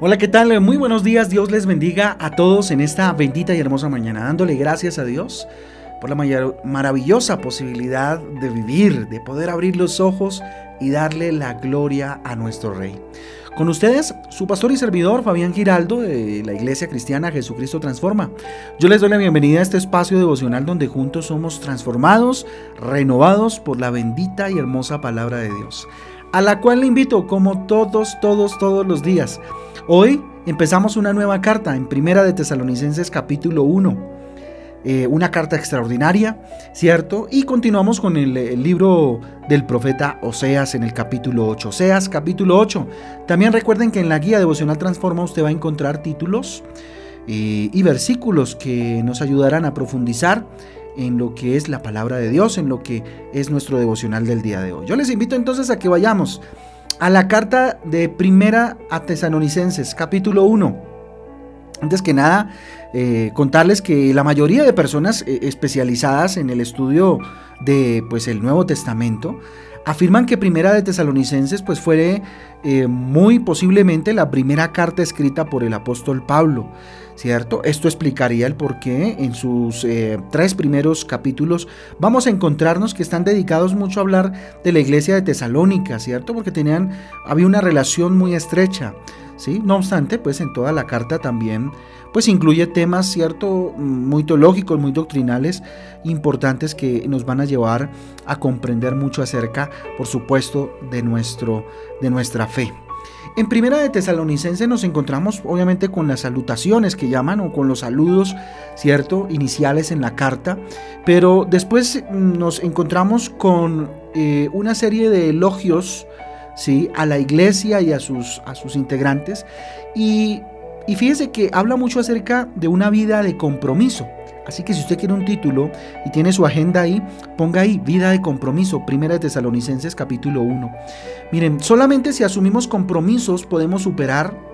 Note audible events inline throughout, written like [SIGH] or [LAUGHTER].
Hola, ¿qué tal? Muy buenos días. Dios les bendiga a todos en esta bendita y hermosa mañana, dándole gracias a Dios por la maravillosa posibilidad de vivir, de poder abrir los ojos y darle la gloria a nuestro Rey. Con ustedes, su pastor y servidor Fabián Giraldo de la Iglesia Cristiana Jesucristo Transforma. Yo les doy la bienvenida a este espacio devocional donde juntos somos transformados, renovados por la bendita y hermosa palabra de Dios, a la cual le invito como todos, todos, todos los días. Hoy empezamos una nueva carta en Primera de Tesalonicenses capítulo 1 eh, una carta extraordinaria, ¿cierto? Y continuamos con el, libro del profeta Oseas en el capítulo 8. Oseas capítulo 8. También recuerden que en la guía devocional Transforma usted va a encontrar títulos eh, y versículos que nos ayudarán a profundizar en lo que es la palabra de Dios, en lo que es nuestro devocional del día de hoy. Yo les invito entonces a que vayamos a la carta de Primera a Tesalonicenses, capítulo 1. Antes que nada, eh, contarles que la mayoría de personas eh, especializadas en el estudio de pues, el Nuevo Testamento afirman que Primera de Tesalonicenses pues, fue eh, muy posiblemente la primera carta escrita por el apóstol Pablo, ¿cierto? Esto explicaría el por qué en sus tres primeros capítulos vamos a encontrarnos que están dedicados mucho a hablar de la iglesia de Tesalónica, ¿cierto? Porque tenían, había una relación muy estrecha. No obstante, pues en toda la carta también pues incluye temas, cierto, muy teológicos, muy doctrinales, importantes que nos van a llevar a comprender mucho acerca, por supuesto, de, nuestro, de nuestra fe. En Primera de Tesalonicense nos encontramos obviamente con las salutaciones que llaman o con los saludos, ¿cierto?, iniciales en la carta, pero después nos encontramos con eh, una serie de elogios ¿sí? a la iglesia y a sus, a sus integrantes. Y, y fíjese que habla mucho acerca de una vida de compromiso. Así que si usted quiere un título y tiene su agenda ahí, ponga ahí vida de compromiso, Primera de Tesalonicenses capítulo 1. Miren, solamente si asumimos compromisos podemos superar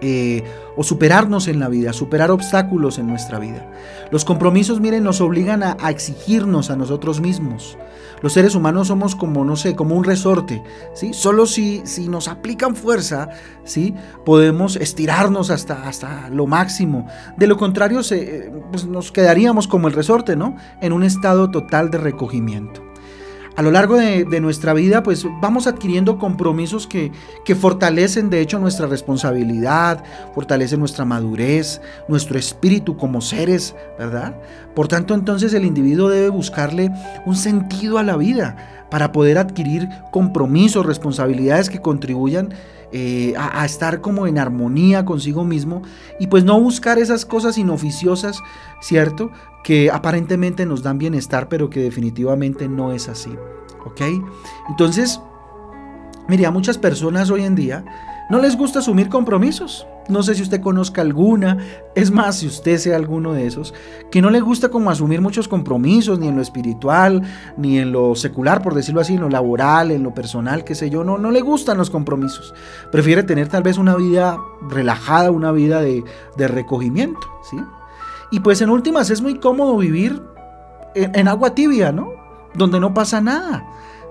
eh, o superarnos en la vida, superar obstáculos en nuestra vida. Los compromisos, miren, nos obligan a, exigirnos a nosotros mismos. Los seres humanos somos como, no sé, como un resorte, ¿sí? Solo si, si nos aplican fuerza, ¿sí? Podemos estirarnos hasta, hasta lo máximo. De lo contrario, se, pues nos quedaríamos como el resorte, ¿no? En un estado total de recogimiento a lo largo de, nuestra vida, pues vamos adquiriendo compromisos que, que, fortalecen de hecho nuestra responsabilidad, fortalecen nuestra madurez, nuestro espíritu como seres, ¿verdad? Por tanto, entonces el individuo debe buscarle un sentido a la vida para poder adquirir compromisos, responsabilidades que contribuyan eh, a, estar como en armonía consigo mismo y pues no buscar esas cosas inoficiosas, ¿cierto? Que aparentemente nos dan bienestar, pero que definitivamente no es así, ¿ok? Entonces, mire, a muchas personas hoy en día no les gusta asumir compromisos. No sé si usted conozca alguna, es más, si usted sea alguno de esos, que no le gusta como asumir muchos compromisos, ni en lo espiritual, ni en lo secular, por decirlo así, en lo laboral, en lo personal, qué sé yo, no, no le gustan los compromisos. Prefiere tener tal vez una vida relajada, una vida de, recogimiento, ¿sí? Y pues en últimas es muy cómodo vivir en agua tibia, ¿no? Donde no pasa nada.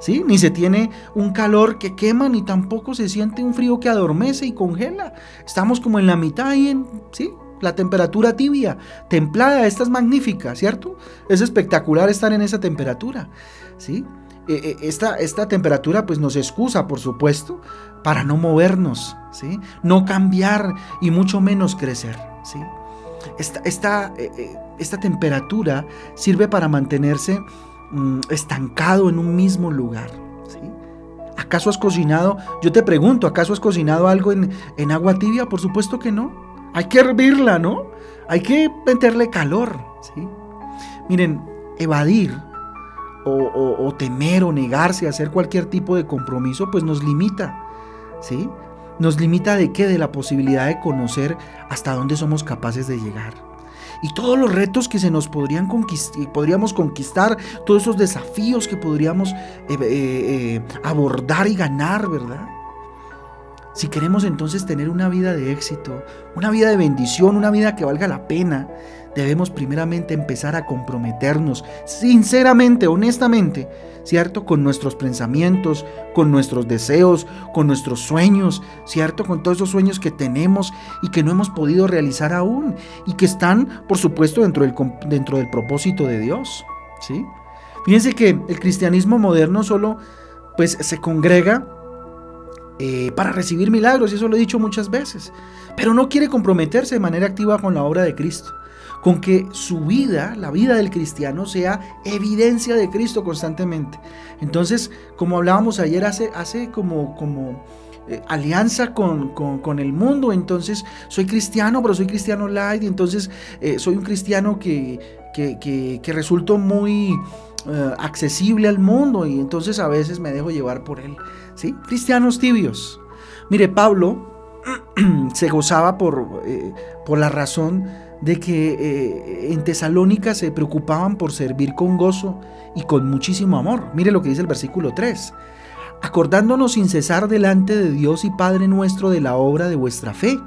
Ni se tiene un calor que quema, ni tampoco se siente un frío que adormece y congela. Estamos como en la mitad ahí, en, ¿sí? La temperatura tibia, templada, esta es magnífica, ¿cierto? Es espectacular estar en esa temperatura, ¿sí? E, e, esta, esta temperatura pues nos excusa, por supuesto, para no movernos, ¿sí? No cambiar y mucho menos crecer, ¿sí? Esta, esta, e, esta temperatura sirve para mantenerse Mm, estancado en un mismo lugar. ¿sí? ¿Acaso has cocinado? Yo te pregunto, ¿acaso has cocinado algo en, agua tibia? Por supuesto que no. Hay que hervirla, ¿no? Hay que meterle calor. ¿sí? Miren, evadir o, o, temer o negarse a hacer cualquier tipo de compromiso, pues nos limita. ¿sí? Nos limita de qué? De la posibilidad de conocer hasta dónde somos capaces de llegar y todos los retos que se nos podrían podríamos conquistar, todos esos desafíos que podríamos eh, eh, eh, abordar y ganar, ¿verdad? Si queremos entonces tener una vida de éxito, una vida de bendición, una vida que valga la pena, debemos primeramente empezar a comprometernos sinceramente, honestamente, ¿cierto? Con nuestros pensamientos, con nuestros deseos, con nuestros sueños, ¿cierto? Con todos esos sueños que tenemos y que no hemos podido realizar aún y que están, por supuesto, dentro del, dentro del propósito de Dios, ¿sí? Fíjense que el cristianismo moderno solo pues se congrega eh, para recibir milagros, y eso lo he dicho muchas veces, pero no quiere comprometerse de manera activa con la obra de Cristo, con que su vida, la vida del cristiano, sea evidencia de Cristo constantemente. Entonces, como hablábamos ayer, hace, como, como eh, alianza con, con, el mundo, entonces soy cristiano, pero soy cristiano light, entonces eh, soy un cristiano que, que, que, resulto muy eh, accesible al mundo y entonces a veces me dejo llevar por él. ¿sí? Cristianos tibios. Mire, Pablo [CLEARS THROAT] se gozaba por, por la razón de que eh, en Tesalónica se preocupaban por servir con gozo y con muchísimo amor. Mire lo que dice el versículo 3. Acordándonos sin cesar delante de Dios y Padre nuestro de la obra de vuestra fe,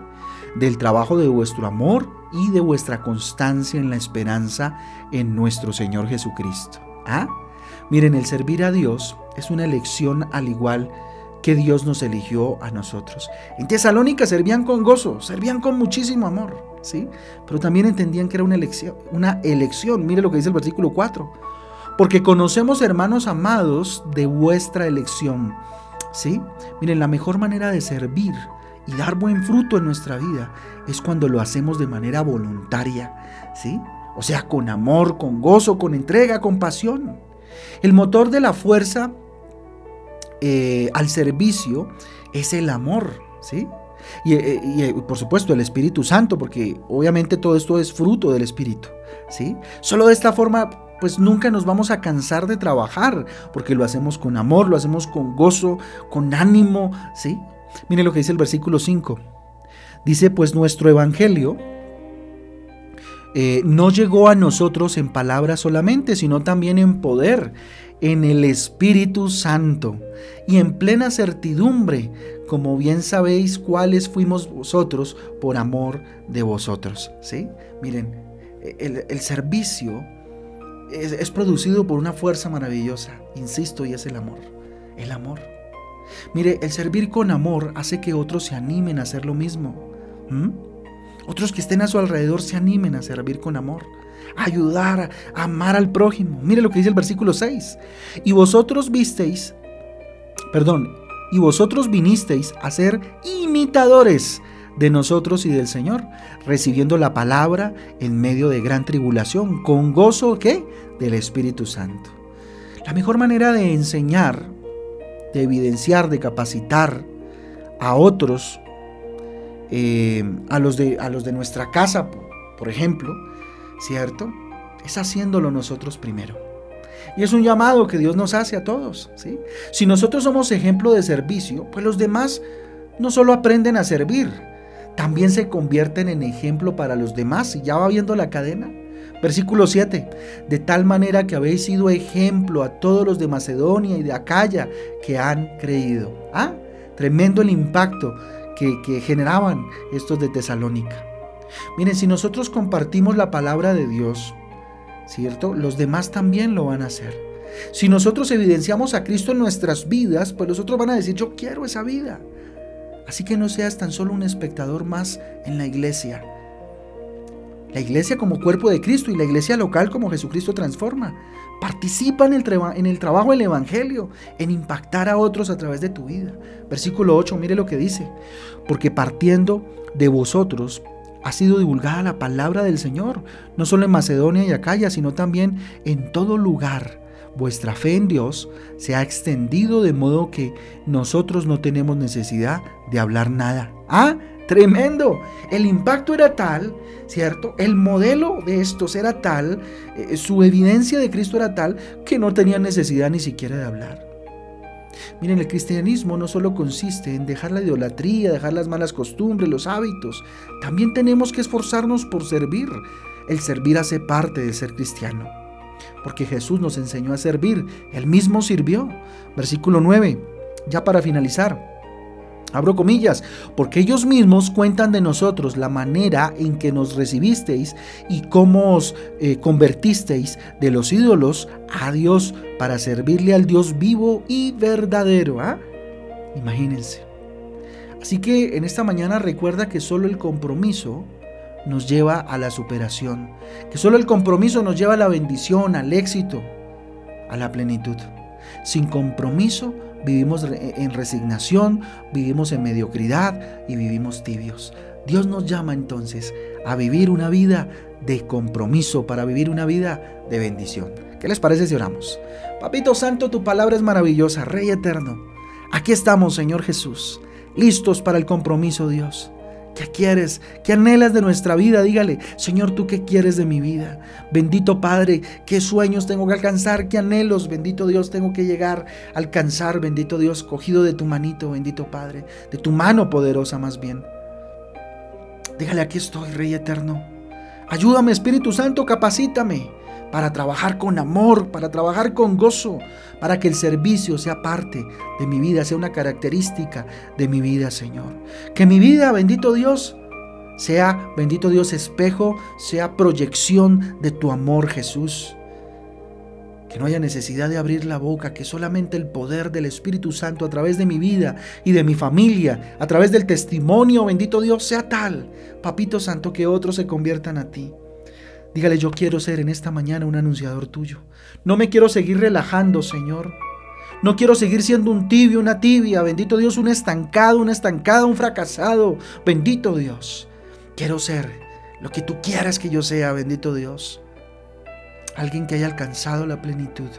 del trabajo de vuestro amor y de vuestra constancia en la esperanza en nuestro Señor Jesucristo. ¿Ah? Miren, el servir a Dios es una elección al igual que Dios nos eligió a nosotros. En Tesalónica servían con gozo, servían con muchísimo amor, ¿sí? Pero también entendían que era una elección, una elección. Mire lo que dice el versículo 4. Porque conocemos, hermanos amados, de vuestra elección, ¿sí? Miren, la mejor manera de servir y dar buen fruto en nuestra vida es cuando lo hacemos de manera voluntaria, ¿sí? O sea, con amor, con gozo, con entrega, con pasión. El motor de la fuerza eh, al servicio es el amor, ¿sí? Y, eh, eh, por supuesto el Espíritu Santo, porque obviamente todo esto es fruto del Espíritu, ¿sí? Solo de esta forma pues nunca nos vamos a cansar de trabajar, porque lo hacemos con amor, lo hacemos con gozo, con ánimo, ¿sí? Mire lo que dice el versículo 5. Dice, pues nuestro evangelio eh, no llegó a nosotros en palabras solamente, sino también en poder, en el Espíritu Santo y en plena certidumbre, como bien sabéis cuáles fuimos vosotros por amor de vosotros. ¿sí? Miren, el, servicio es producido por una fuerza maravillosa, insisto, y es el amor. El amor. Mire, el servir con amor hace que otros se animen a hacer lo mismo. Otros que estén a su alrededor se animen a servir con amor, a ayudar, a amar al prójimo. Mire lo que dice el versículo 6. Y vosotros visteis, perdón, y vosotros vinisteis a ser imitadores de nosotros y del Señor, recibiendo la palabra en medio de gran tribulación, con gozo ¿qué? del Espíritu Santo. La mejor manera de enseñar, de evidenciar, de capacitar a otros eh, a, los de, a los de nuestra casa, por ejemplo, ¿cierto? Es haciéndolo nosotros primero. Y es un llamado que Dios nos hace a todos, ¿sí? Si nosotros somos ejemplo de servicio, pues los demás no solo aprenden a servir, también se convierten en ejemplo para los demás. Y ya va viendo la cadena. Versículo 7. De tal manera que habéis sido ejemplo a todos los de Macedonia y de Acaya que han creído. Ah, tremendo el impacto que, generaban estos de Tesalónica. Miren, si nosotros compartimos la palabra de Dios, ¿cierto? Los demás también lo van a hacer. Si nosotros evidenciamos a Cristo en nuestras vidas, pues los otros van a decir, yo quiero esa vida. Así que no seas tan solo un espectador más en la iglesia. La iglesia como cuerpo de Cristo y la iglesia local como Jesucristo transforma. Participa en el, en el trabajo del Evangelio, en impactar a otros a través de tu vida. Versículo 8, mire lo que dice. Porque partiendo de vosotros ha sido divulgada la palabra del Señor, no solo en Macedonia y Acaya, sino también en todo lugar. Vuestra fe en Dios se ha extendido de modo que nosotros no tenemos necesidad de hablar nada. Ah, Tremendo. El impacto era tal, ¿cierto? El modelo de estos era tal, eh, su evidencia de Cristo era tal, que no tenía necesidad ni siquiera de hablar. Miren, el cristianismo no solo consiste en dejar la idolatría, dejar las malas costumbres, los hábitos. También tenemos que esforzarnos por servir. El servir hace parte de ser cristiano. Porque Jesús nos enseñó a servir. Él mismo sirvió. Versículo 9. Ya para finalizar. Abro comillas, porque ellos mismos cuentan de nosotros la manera en que nos recibisteis y cómo os eh, convertisteis de los ídolos a Dios para servirle al Dios vivo y verdadero. ¿ah? Imagínense. Así que en esta mañana recuerda que solo el compromiso nos lleva a la superación, que solo el compromiso nos lleva a la bendición, al éxito, a la plenitud. Sin compromiso vivimos en resignación, vivimos en mediocridad y vivimos tibios. Dios nos llama entonces a vivir una vida de compromiso, para vivir una vida de bendición. ¿Qué les parece si oramos? Papito Santo, tu palabra es maravillosa, Rey eterno. Aquí estamos, Señor Jesús, listos para el compromiso, Dios. ¿Qué quieres? ¿Qué anhelas de nuestra vida? Dígale, Señor, ¿tú qué quieres de mi vida? Bendito Padre, ¿qué sueños tengo que alcanzar? ¿Qué anhelos, bendito Dios, tengo que llegar a alcanzar? Bendito Dios, cogido de tu manito, bendito Padre, de tu mano poderosa más bien. Dígale, aquí estoy, Rey eterno. Ayúdame, Espíritu Santo, capacítame para trabajar con amor, para trabajar con gozo, para que el servicio sea parte de mi vida, sea una característica de mi vida, Señor. Que mi vida, bendito Dios, sea, bendito Dios, espejo, sea proyección de tu amor, Jesús. Que no haya necesidad de abrir la boca, que solamente el poder del Espíritu Santo a través de mi vida y de mi familia, a través del testimonio, bendito Dios, sea tal, Papito Santo, que otros se conviertan a ti. Dígale, yo quiero ser en esta mañana un anunciador tuyo. No me quiero seguir relajando, Señor. No quiero seguir siendo un tibio, una tibia. Bendito Dios, un estancado, una estancada, un fracasado. Bendito Dios. Quiero ser lo que tú quieras que yo sea, bendito Dios. Alguien que haya alcanzado la plenitud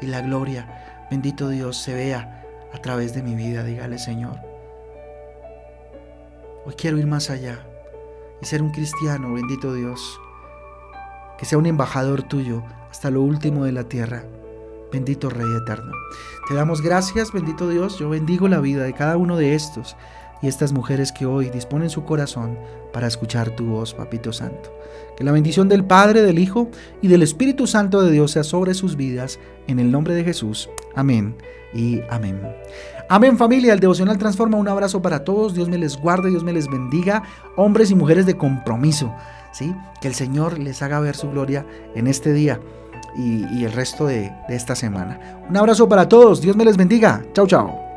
y la gloria. Bendito Dios, se vea a través de mi vida. Dígale, Señor. Hoy quiero ir más allá y ser un cristiano, bendito Dios que sea un embajador tuyo hasta lo último de la tierra. Bendito Rey eterno. Te damos gracias, bendito Dios. Yo bendigo la vida de cada uno de estos y estas mujeres que hoy disponen su corazón para escuchar tu voz, Papito Santo. Que la bendición del Padre, del Hijo y del Espíritu Santo de Dios sea sobre sus vidas, en el nombre de Jesús. Amén y amén. Amén familia, el devocional transforma. Un abrazo para todos. Dios me les guarde, Dios me les bendiga. Hombres y mujeres de compromiso. Que el Señor les haga ver su gloria en este día y, el resto de, de esta semana. Un abrazo para todos, Dios me les bendiga. Chao, chao.